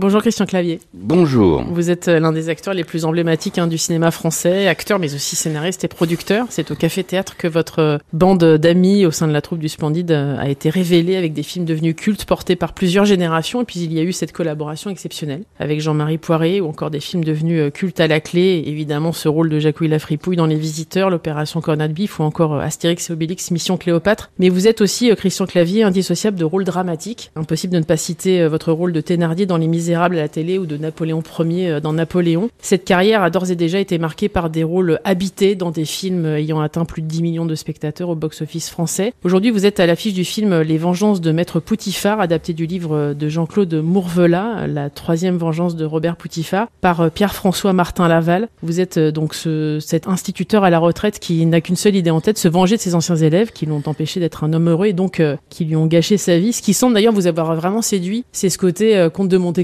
Bonjour Christian Clavier. Bonjour. Vous êtes euh, l'un des acteurs les plus emblématiques hein, du cinéma français, acteur mais aussi scénariste et producteur. C'est au Café Théâtre que votre euh, bande d'amis au sein de la troupe du Splendide euh, a été révélée avec des films devenus cultes portés par plusieurs générations. Et puis il y a eu cette collaboration exceptionnelle avec Jean-Marie Poiré ou encore des films devenus cultes à la clé. Évidemment ce rôle de Jacques-Louis Lafripouille dans Les Visiteurs, l'opération Cornade Bif ou encore Astérix et Obélix Mission Cléopâtre. Mais vous êtes aussi Christian Clavier indissociable de rôles dramatiques. Impossible de ne pas citer votre rôle de Thénardier dans Les À la télé ou de Napoléon Ier euh, dans Napoléon. Cette carrière a d'ores et déjà été marquée par des rôles habités dans des films ayant atteint plus de 10 millions de spectateurs au box-office français. Aujourd'hui, vous êtes à l'affiche du film Les Vengeances de Maître Poutifard, adapté du livre de Jean-Claude Mourvelat, La troisième vengeance de Robert Poutifard, par euh, Pierre-François Martin Laval. Vous êtes euh, donc ce, cet instituteur à la retraite qui n'a qu'une seule idée en tête, se venger de ses anciens élèves qui l'ont empêché d'être un homme heureux et donc qui lui ont gâché sa vie. Ce qui semble d'ailleurs vous avoir vraiment séduit, c'est ce côté comte de Monte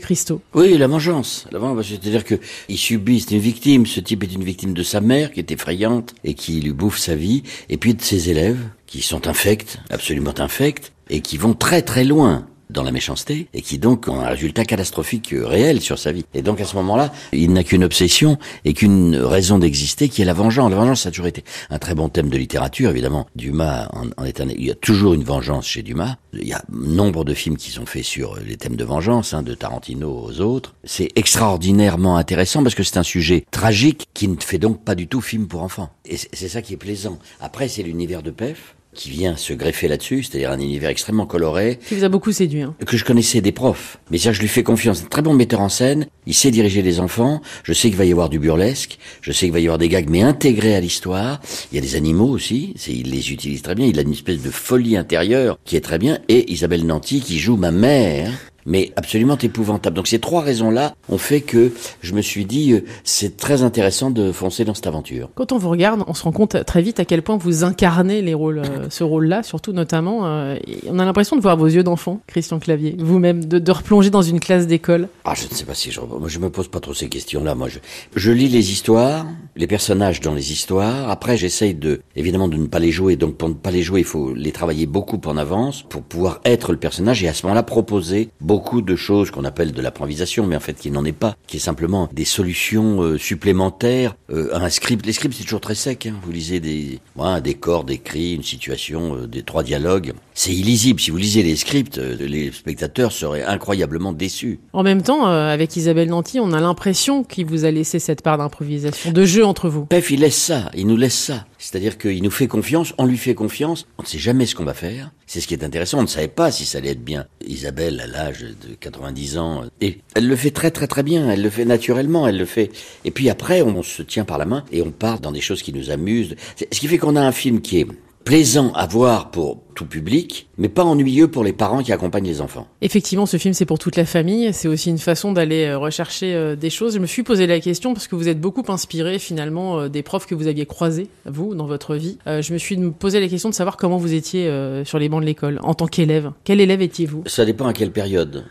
Oui, la vengeance. La vengeance, c'est-à-dire que il subit, c'est une victime. Ce type est une victime de sa mère, qui est effrayante et qui lui bouffe sa vie, et puis de ses élèves, qui sont infects, absolument infects, et qui vont très très loin dans la méchanceté et qui donc ont un résultat catastrophique euh, réel sur sa vie. Et donc à ce moment-là, il n'a qu'une obsession et qu'une raison d'exister qui est la vengeance. La vengeance, ça a toujours été un très bon thème de littérature, évidemment. Dumas en, est un... Il y a toujours une vengeance chez Dumas. Il y a nombre de films qui sont faits sur les thèmes de vengeance, hein, de Tarantino aux autres. C'est extraordinairement intéressant parce que c'est un sujet tragique qui ne fait donc pas du tout film pour enfants. Et c'est ça qui est plaisant. Après, c'est l'univers de Pef qui vient se greffer là-dessus, c'est-à-dire un univers extrêmement coloré. Qui vous a beaucoup séduit. Hein. Que je connaissais des profs. Mais ça, je lui fais confiance. Un très bon metteur en scène. Il sait diriger les enfants. Je sais qu'il va y avoir du burlesque. Je sais qu'il va y avoir des gags, mais intégrés à l'histoire. Il y a des animaux aussi. Il les utilise très bien. Il a une espèce de folie intérieure qui est très bien. Et Isabelle Nanty qui joue ma mère mais absolument épouvantable. Donc ces trois raisons-là ont fait que je me suis dit, euh, c'est très intéressant de foncer dans cette aventure. Quand on vous regarde, on se rend compte très vite à quel point vous incarnez les rôles, euh, ce rôle-là, surtout notamment. Euh, on a l'impression de voir vos yeux d'enfant, Christian Clavier, vous-même, de, de, replonger dans une classe d'école. Ah, je ne sais pas si je, moi, je me pose pas trop ces questions-là. Moi, je, je lis les histoires, les personnages dans les histoires. Après, j'essaye de, évidemment, de ne pas les jouer. Donc, pour ne pas les jouer, il faut les travailler beaucoup en avance pour pouvoir être le personnage et à ce moment-là proposer beaucoup beaucoup de choses qu'on appelle de l'improvisation, mais en fait qui n'en est pas, qui est simplement des solutions euh, supplémentaires euh, à un script. Les scripts c'est toujours très sec. Hein. Vous lisez des, un décor décrit, une situation, euh, des trois dialogues. C'est illisible. Si vous lisez les scripts, les spectateurs seraient incroyablement déçus. En même temps, avec Isabelle Nanty, on a l'impression qu'il vous a laissé cette part d'improvisation, de jeu entre vous. Pef, il laisse ça, il nous laisse ça. C'est-à-dire qu'il nous fait confiance, on lui fait confiance, on ne sait jamais ce qu'on va faire. C'est ce qui est intéressant, on ne savait pas si ça allait être bien. Isabelle, à l'âge de 90 ans, et elle le fait très très très bien, elle le fait naturellement, elle le fait. Et puis après, on se tient par la main et on part dans des choses qui nous amusent. Ce qui fait qu'on a un film qui est plaisant à voir pour tout public, mais pas ennuyeux pour les parents qui accompagnent les enfants. Effectivement, ce film, c'est pour toute la famille. C'est aussi une façon d'aller euh, rechercher euh, des choses. Je me suis posé la question parce que vous êtes beaucoup inspiré finalement euh, des profs que vous aviez croisés, vous, dans votre vie. Je me suis posé la question de savoir comment vous étiez sur les bancs de l'école en tant qu'élève. Quel élève étiez-vous? Ça dépend à quelle période.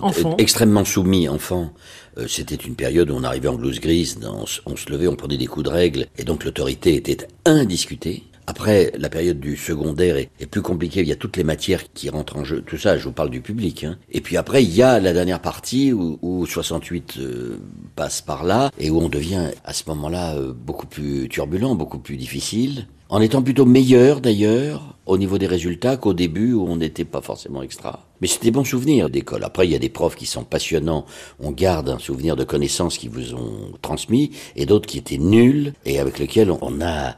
Enfant. Extrêmement soumis, enfant. C'était une période où on arrivait en blouse grise, on se levait, on prenait des coups de règle, et donc l'autorité était indiscutée. Après, la période du secondaire est, plus compliquée. Il y a toutes les matières qui rentrent en jeu. Tout ça, je vous parle du public. Hein. Et puis après, il y a la dernière partie où, où 68 euh, passe par là et où on devient à ce moment-là euh, beaucoup plus turbulent, beaucoup plus difficile. En étant plutôt meilleur d'ailleurs au niveau des résultats qu'au début où on n'était pas forcément extra. Mais c'était bons souvenirs d'école. Après, il y a des profs qui sont passionnants. On garde un souvenir de connaissances qui vous ont transmis et d'autres qui étaient nuls et avec lesquels on a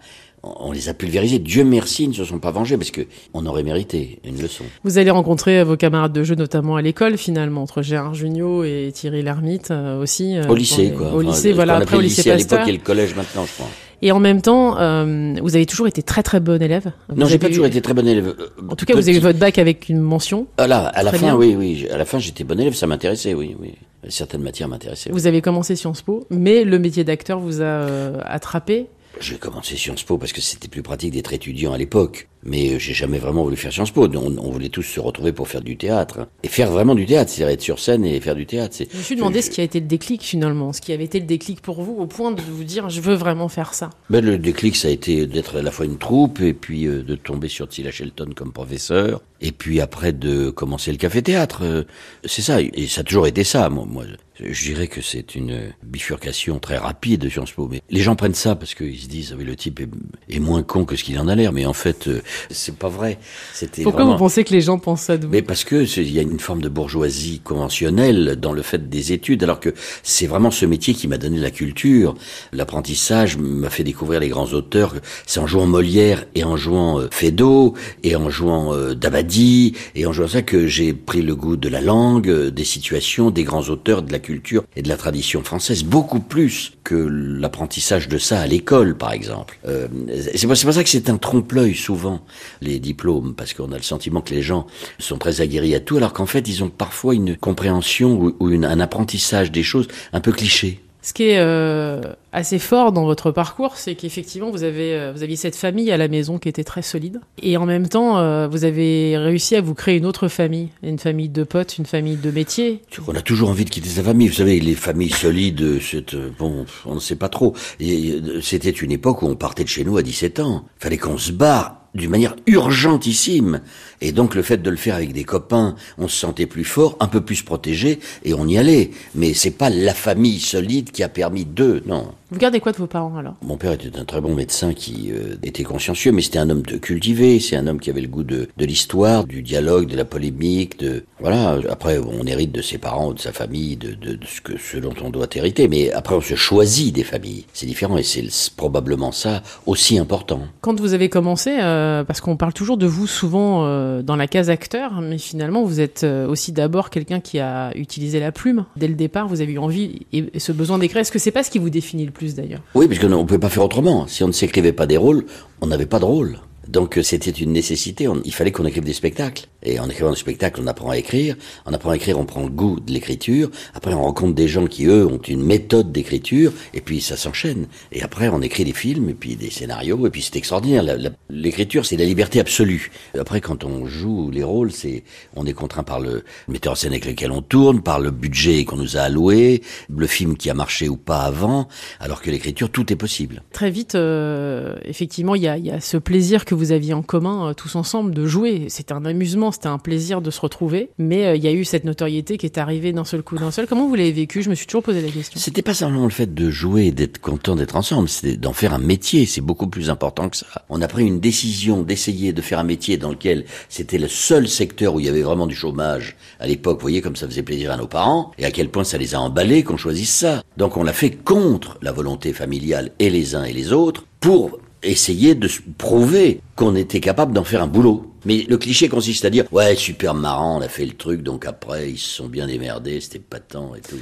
on les a pulvérisés. Dieu merci, ils ne se sont pas vengés parce que on aurait mérité une leçon. Vous allez rencontrer vos camarades de jeu, notamment à l'école, finalement, entre Gérard Jugnot et Thierry Lhermitte euh, aussi. Euh, au lycée, quoi. Au lycée, voilà. Après, au lycée, à l'époque et le collège maintenant, je crois. Et en même temps, euh, vous avez toujours été très très bon élève. non, j'ai pas toujours été très bon élève. En tout cas, vous avez eu votre bac avec une mention. Ah là, à la fin, oui, oui. À la fin, j'étais bon élève, ça m'intéressait, oui, oui. Certaines matières m'intéressaient. Vous avez commencé Sciences Po, mais le métier d'acteur vous a attrapé J'ai commencé Sciences Po parce que c'était plus pratique d'être étudiant à l'époque. Mais j'ai jamais vraiment voulu faire Sciences Po. On, on, voulait tous se retrouver pour faire du théâtre. Et faire vraiment du théâtre, c'est-à-dire être sur scène et faire du théâtre. Je me suis demandé ce qui a été le déclic finalement, ce qui avait été le déclic pour vous au point de vous dire je veux vraiment faire ça. Ben, le déclic, ça a été d'être à la fois une troupe et puis euh, de tomber sur Tila Shelton comme professeur. Et puis après de commencer le café-théâtre. Euh, c'est ça. Et ça a toujours été ça. Moi, moi je dirais que c'est une bifurcation très rapide de Sciences Po. Mais les gens prennent ça parce qu'ils se disent, oui, le type est, est, moins con que ce qu'il en a l'air. Mais en fait, euh, c'est pas vrai. C'était Pourquoi vraiment... vous pensez que les gens pensent ça de vous Mais parce que il y a une forme de bourgeoisie conventionnelle dans le fait des études, alors que c'est vraiment ce métier qui m'a donné la culture. L'apprentissage m'a fait découvrir les grands auteurs. C'est en jouant Molière et en jouant euh, Feydeau et en jouant euh, Dabadi et en jouant ça que j'ai pris le goût de la langue, euh, des situations, des grands auteurs, de la culture et de la tradition française, beaucoup plus que l'apprentissage de ça à l'école, par exemple. Euh, c'est pour, ça que c'est un trompe-l'œil souvent, les diplômes, parce qu'on a le sentiment que les gens sont très aguerris à tout, alors qu'en fait, ils ont parfois une compréhension ou, ou une, un apprentissage des choses un peu cliché. Ce qui est euh, assez fort dans votre parcours, c'est qu'effectivement vous avez euh, vous aviez cette famille à la maison qui était très solide, et en même temps euh, vous avez réussi à vous créer une autre famille, une famille de potes, une famille de métiers. On a toujours envie de quitter sa famille. Vous savez, les familles solides, c'est bon, on ne sait pas trop. C'était une époque où on partait de chez nous à 17 ans. Fallait qu'on se barre d'une manière urgentissime. Et donc le fait de le faire avec des copains, on se sentait plus fort, un peu plus protégé, et on y allait. Mais c'est pas la famille solide qui a permis d'eux, non. Vous gardez quoi de vos parents alors? Mon père était un très bon médecin qui euh, était consciencieux, mais c'était un homme de cultivé, c'est un homme qui avait le goût de, de l'histoire, du dialogue, de la polémique, de voilà. Après, on hérite de ses parents, de sa famille, de, de, de ce que ce dont on doit hériter, mais après on se choisit des familles. C'est différent et c'est probablement ça aussi important. Quand vous avez commencé, euh, parce qu'on parle toujours de vous souvent euh, dans la case acteur, mais finalement vous êtes euh, aussi d'abord quelqu'un qui a utilisé la plume dès le départ. Vous avez eu envie et, ce besoin d'écrire. Est-ce que c'est pas ce qui vous définit le plus d'ailleurs? Oui, parce qu'on ne pouvait pas faire autrement. Si on ne s'écrivait pas des rôles, on n'avait pas de rôle. Donc euh, c'était une nécessité, il fallait qu'on écrive des spectacles. Et en écrivant des spectacles, on apprend à écrire. En apprenant à écrire, on prend le goût de l'écriture. Après, on rencontre des gens qui, eux, ont une méthode d'écriture. Et puis, ça s'enchaîne. Et après, on écrit des films, et puis des scénarios. Et puis, c'est extraordinaire. L'écriture, c'est la liberté absolue. Après, quand on joue les rôles, c'est on est contraint par le metteur en scène avec lequel on tourne, par le budget qu'on nous a alloué, le film qui a marché ou pas avant. Alors que l'écriture, tout est possible. Très vite, euh, effectivement, il y a, y a ce plaisir que vous aviez en commun euh, tous ensemble de jouer. C'était un amusement, c'était un plaisir de se retrouver. Mais euh, il y a eu cette notoriété qui est arrivée d'un seul coup, d'un seul. Comment vous l'avez vécu? Je me suis toujours posé la question. C'était pas simplement le fait de jouer, d'être content d'être ensemble, c'était d'en faire un métier. C'est beaucoup plus important que ça. On a pris une décision d'essayer de faire un métier dans lequel c'était le seul secteur où il y avait vraiment du chômage à l'époque. Vous voyez comme ça faisait plaisir à nos parents et à quel point ça les a emballés qu'on choisisse ça. Donc on l'a fait contre la volonté familiale et les uns et les autres pour essayer de prouver qu'on était capable d'en faire un boulot. Mais le cliché consiste à dire ouais super marrant on a fait le truc donc après ils se sont bien démerdés c'était patent et tout.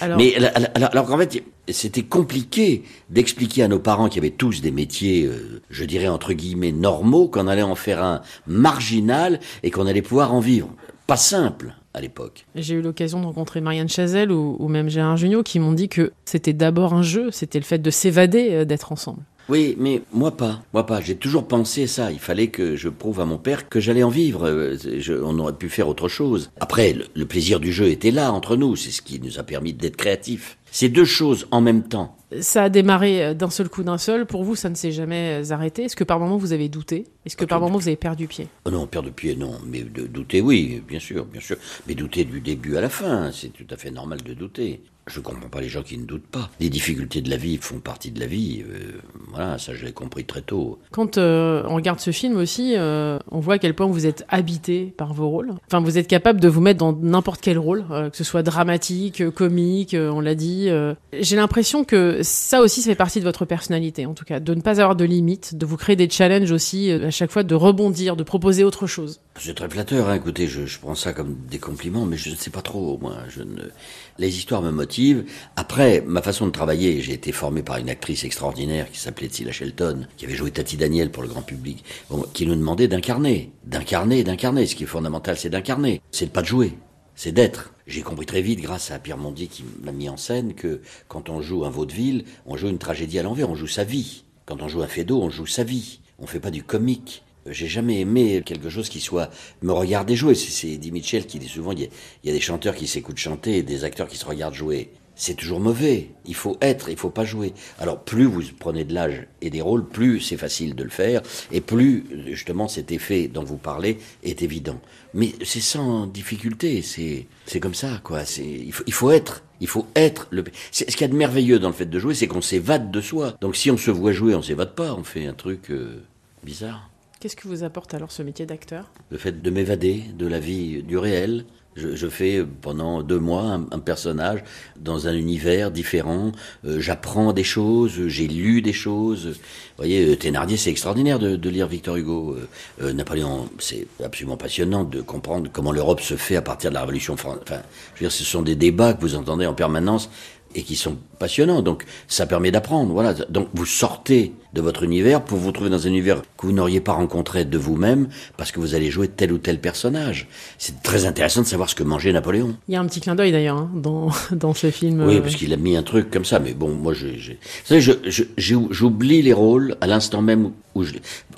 Alors... Mais alors, alors qu'en fait c'était compliqué d'expliquer à nos parents qui avaient tous des métiers euh, je dirais entre guillemets normaux qu'on allait en faire un marginal et qu'on allait pouvoir en vivre. Pas simple à l'époque. J'ai eu l'occasion de rencontrer Marianne Chazelle ou, ou même Gérard Jugnot qui m'ont dit que c'était d'abord un jeu, c'était le fait de s'évader, euh, d'être ensemble. Oui, mais moi pas. Moi pas. J'ai toujours pensé ça. Il fallait que je prouve à mon père que j'allais en vivre. Je, on aurait pu faire autre chose. Après, le, le plaisir du jeu était là entre nous. C'est ce qui nous a permis d'être créatifs. C'est deux choses en même temps. Ça a démarré d'un seul coup d'un seul. Pour vous, ça ne s'est jamais arrêté. Est-ce que par moment vous avez douté? Est-ce que par moment vous avez perdu pied? Oh Non, perdu pied, non. Mais de douter, oui, bien sûr, bien sûr. Mais douter du début à la fin, c'est tout à fait normal de douter. Je comprends pas les gens qui ne doutent pas. Les difficultés de la vie font partie de la vie. Euh, voilà, ça je l'ai compris très tôt. Quand euh, on regarde ce film aussi, euh, on voit à quel point vous êtes habité par vos rôles. Enfin, vous êtes capable de vous mettre dans n'importe quel rôle, que ce soit dramatique, comique, on l'a dit. J'ai l'impression que ça aussi, fait partie de votre personnalité, en tout cas, de ne pas avoir de limites, de vous créer des challenges aussi, à chaque fois de rebondir, de proposer autre chose. C'est très flatteur, hein. écoutez, je, prends ça comme des compliments, mais je ne sais pas trop, moi. Je ne... Les histoires me motivent. Après, ma façon de travailler, j'ai été formé par une actrice extraordinaire qui s'appelait Tila Shelton, qui avait joué Tati Daniel pour le grand public, qui nous demandait d'incarner, d'incarner, d'incarner. Ce qui est fondamental, c'est d'incarner. C'est de pas de jouer, c'est d'être. J'ai compris très vite, grâce à Pierre Mondier qui m'a mis en scène, que quand on joue un vaudeville, on joue une tragédie à l'envers, on joue sa vie. Quand on joue un Fédo, on joue sa vie. On fait pas du comique. J'ai jamais aimé quelque chose qui soit me regarder jouer. C'est Eddie Mitchell qui dit souvent il y, a, des chanteurs qui s'écoutent chanter et des acteurs qui se regardent jouer. C'est toujours mauvais. Il faut être, il faut pas jouer. Alors plus vous prenez de l'âge et des rôles, plus c'est facile de le faire et plus justement cet effet dont vous parlez est évident. Mais c'est sans difficulté. C'est c'est comme ça quoi. Il faut, il faut être. Il faut être le. Ce qu'il y a de merveilleux dans le fait de jouer, c'est qu'on s'évade de soi. Donc si on se voit jouer, on s'évade pas. On fait un truc euh, bizarre. Qu'est-ce que vous apporte alors ce métier d'acteur? Le fait de m'évader de la vie, du réel. Je, fais pendant deux mois un, personnage dans un univers différent. Euh, j'apprends des choses, j'ai lu des choses. Vous voyez, euh, Thénardier, c'est extraordinaire de, lire Victor Hugo. Euh, Napoléon, c'est absolument passionnant de comprendre comment l'Europe se fait à partir de la Révolution française. Enfin, je veux dire, ce sont des débats que vous entendez en permanence et qui sont passionnants. Donc, ça permet d'apprendre. Voilà. Donc, vous sortez de votre univers pour vous trouver dans un univers que vous n'auriez pas rencontré de vous-même parce que vous allez jouer tel ou tel personnage. C'est très intéressant de savoir ce que mangeait Napoléon. Il y a un petit clin d'œil d'ailleurs hein, dans, dans ce film. Oui, euh. parce qu'il a mis un truc comme ça. Mais bon, moi, j'oublie les rôles à l'instant même où je...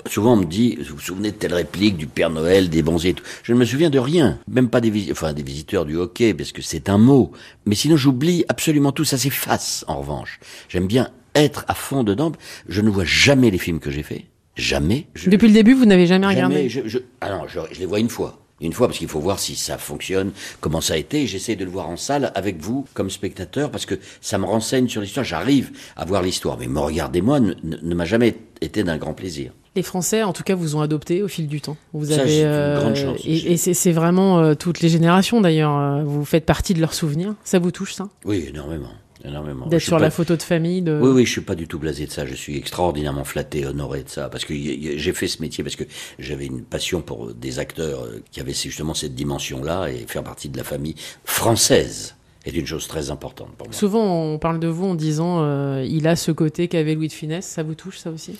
Souvent, on me dit, vous vous souvenez de telle réplique du Père Noël, des bons et tout. Je ne me souviens de rien. Même pas des, enfin, des visiteurs du hockey, parce que c'est un mot. Mais sinon, j'oublie absolument tout. Ça s'efface, en revanche. J'aime bien être à fond dedans. Je ne vois jamais les films que j'ai faits. Jamais. Depuis le début, vous n'avez jamais, regardé je, je, ah non, je, je les vois une fois une fois parce qu'il faut voir si ça fonctionne, comment ça a été. J'essaie de le voir en salle avec vous comme spectateur parce que ça me renseigne sur l'histoire. J'arrive à voir l'histoire, mais me regardez-moi ne, m'a jamais été d'un grand plaisir. Les Français, en tout cas, vous ont adopté au fil du temps. Vous ça, avez une grande euh, chance. Et, et c'est vraiment euh, toutes les générations d'ailleurs. Euh, vous faites partie de leurs souvenirs. Ça vous touche ça? Oui, énormément. D'être sur la photo de famille. De... Oui, oui, je suis pas du tout blasé de ça. Je suis extraordinairement flatté, honoré de ça, parce que j'ai fait ce métier parce que j'avais une passion pour des acteurs euh, qui avaient justement cette dimension-là et faire partie de la famille française est une chose très importante pour moi. Souvent, on parle de vous en disant euh, il a ce côté qu'avait Louis de Funès. Ça vous touche, ça aussi?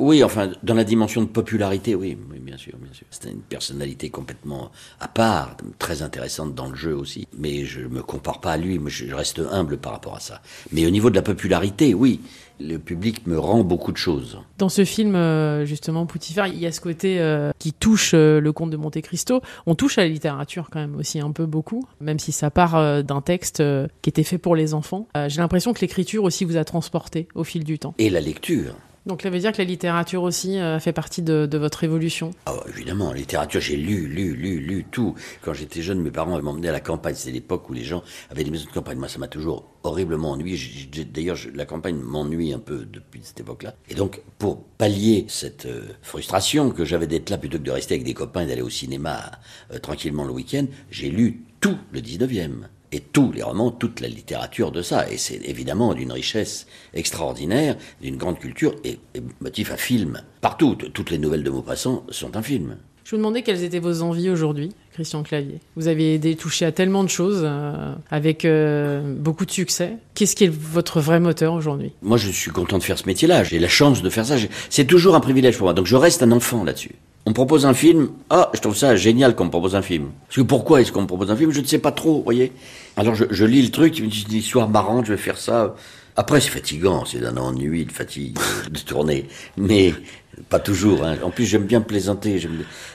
Oui, enfin, dans la dimension de popularité, oui, oui bien sûr, bien sûr. C'est une personnalité complètement à part, très intéressante dans le jeu aussi. Mais je me compare pas à lui, moi je reste humble par rapport à ça. Mais au niveau de la popularité, oui, le public me rend beaucoup de choses. Dans ce film, euh, justement, Poutifar, il y a ce côté euh, qui touche euh, le conte de Monte Cristo. On touche à la littérature quand même aussi un peu beaucoup, même si ça part d'un texte qui était fait pour les enfants. J'ai l'impression que l'écriture aussi vous a transporté au fil du temps. Et la lecture. Donc, ça veut dire que la littérature aussi euh, fait partie de, votre évolution Ah, évidemment, littérature, j'ai lu, lu, lu, lu tout. Quand j'étais jeune, mes parents m'emmenaient à la campagne. C'était l'époque où les gens avaient des maisons de campagne. Moi, ça m'a toujours horriblement ennuyé. D'ailleurs, la campagne m'ennuie un peu depuis cette époque-là. Et donc, pour pallier cette euh, frustration que j'avais d'être là plutôt que de rester avec des copains et d'aller au cinéma euh, tranquillement le week-end, j'ai lu tout le 19e et tous les romans, toute la littérature de ça. Et c'est évidemment d'une richesse extraordinaire, d'une grande culture et, motif à film. Partout, toutes les nouvelles de Maupassant sont un film. Je vous demandais quelles étaient vos envies aujourd'hui, Christian Clavier. Vous avez été touché à tellement de choses, euh, avec euh, beaucoup de succès. Qu'est-ce qui est votre vrai moteur aujourd'hui? Moi, je suis content de faire ce métier-là. J'ai la chance de faire ça. C'est toujours un privilège pour moi. Donc, je reste un enfant là-dessus. On me propose un film. Ah, je trouve ça génial qu'on me propose un film. Parce que pourquoi est-ce qu'on me propose un film? Je ne sais pas trop, voyez. Alors je, lis le truc, c'est une histoire marrante, je vais faire ça. Après, c'est fatigant, c'est d'un ennui, de fatigue de tourner. Mais pas toujours. Hein. En plus, j'aime bien plaisanter.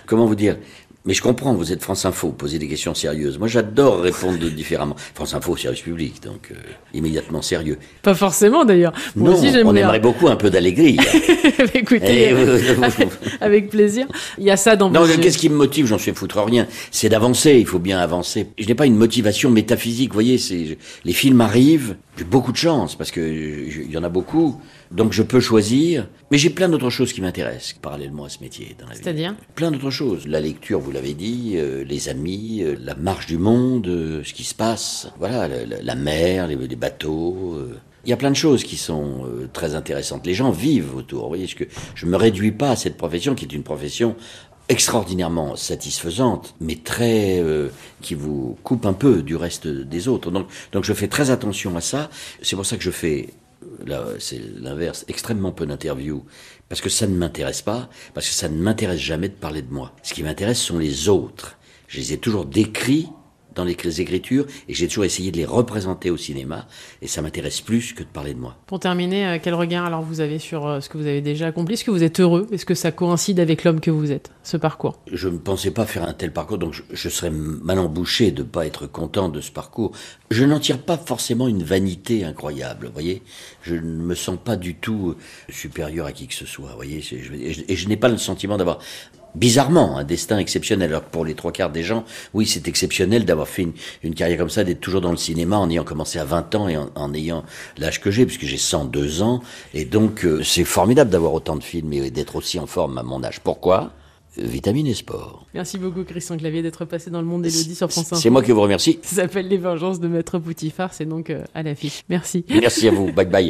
Comment vous dire? Mais je comprends, vous êtes France Info, posez des questions sérieuses. Moi, j'adore répondre différemment. France Info, service public, donc euh, immédiatement sérieux. Pas forcément d'ailleurs. Moi non, aussi, on aimerait beaucoup un peu d'allégrie. Écoutez, eh, avec plaisir. Il y a ça dans. Non, qu'est-ce qui me motive J'en suis foutre rien. C'est d'avancer. Il faut bien avancer. Je n'ai pas une motivation métaphysique. Vous voyez, c'est les films arrivent. J'ai beaucoup de chance parce que il y en a beaucoup. Donc je peux choisir, mais j'ai plein d'autres choses qui m'intéressent parallèlement à ce métier dans la vie. C'est-à-dire? Plein d'autres choses. La lecture, vous l'avez dit, euh, les amis, euh, la marche du monde, euh, ce qui se passe. Voilà, la, mer, les, bateaux. Il y a plein de choses qui sont très intéressantes. Les gens vivent autour. Vous voyez, que je me réduis pas à cette profession qui est une profession extraordinairement satisfaisante, mais très qui vous coupe un peu du reste des autres. Donc, donc je fais très attention à ça. C'est pour ça que je fais là c'est l'inverse, extrêmement peu d'interviews, parce que ça ne m'intéresse pas, parce que ça ne m'intéresse jamais de parler de moi. Ce qui m'intéresse sont les autres. Je les ai toujours décrits dans les écritures et j'ai toujours essayé de les représenter au cinéma et ça m'intéresse plus que de parler de moi. Pour terminer, euh, quel regard alors vous avez sur euh, ce que vous avez déjà accompli? Est-ce que vous êtes heureux? Est-ce que ça coïncide avec l'homme que vous êtes, ce parcours? Je ne pensais pas faire un tel parcours, donc je, je serais mal embouché de ne pas être content de ce parcours. Je n'en tire pas forcément une vanité incroyable, vous voyez? Je ne me sens pas du tout supérieur à qui que ce soit, vous voyez? Et je n'ai pas le sentiment d'avoir bizarrement un destin exceptionnel. Alors pour les trois quarts des gens, oui, c'est exceptionnel d'avoir fait une, carrière comme ça, d'être toujours dans le cinéma en ayant commencé à 20 ans et en, ayant l'âge que j'ai, puisque j'ai 102 ans. Et donc euh, c'est formidable d'avoir autant de films et d'être aussi en forme à mon âge. Pourquoi? Vitamine et sport. Merci beaucoup Christian Clavier d'être passé dans le monde d'Elodie sur France 1. C'est moi qui vous remercie. Ça s'appelle Les Vengeances de Maître Poutifard, c'est donc euh, à l'affiche. Merci. Merci à vous. Bye bye.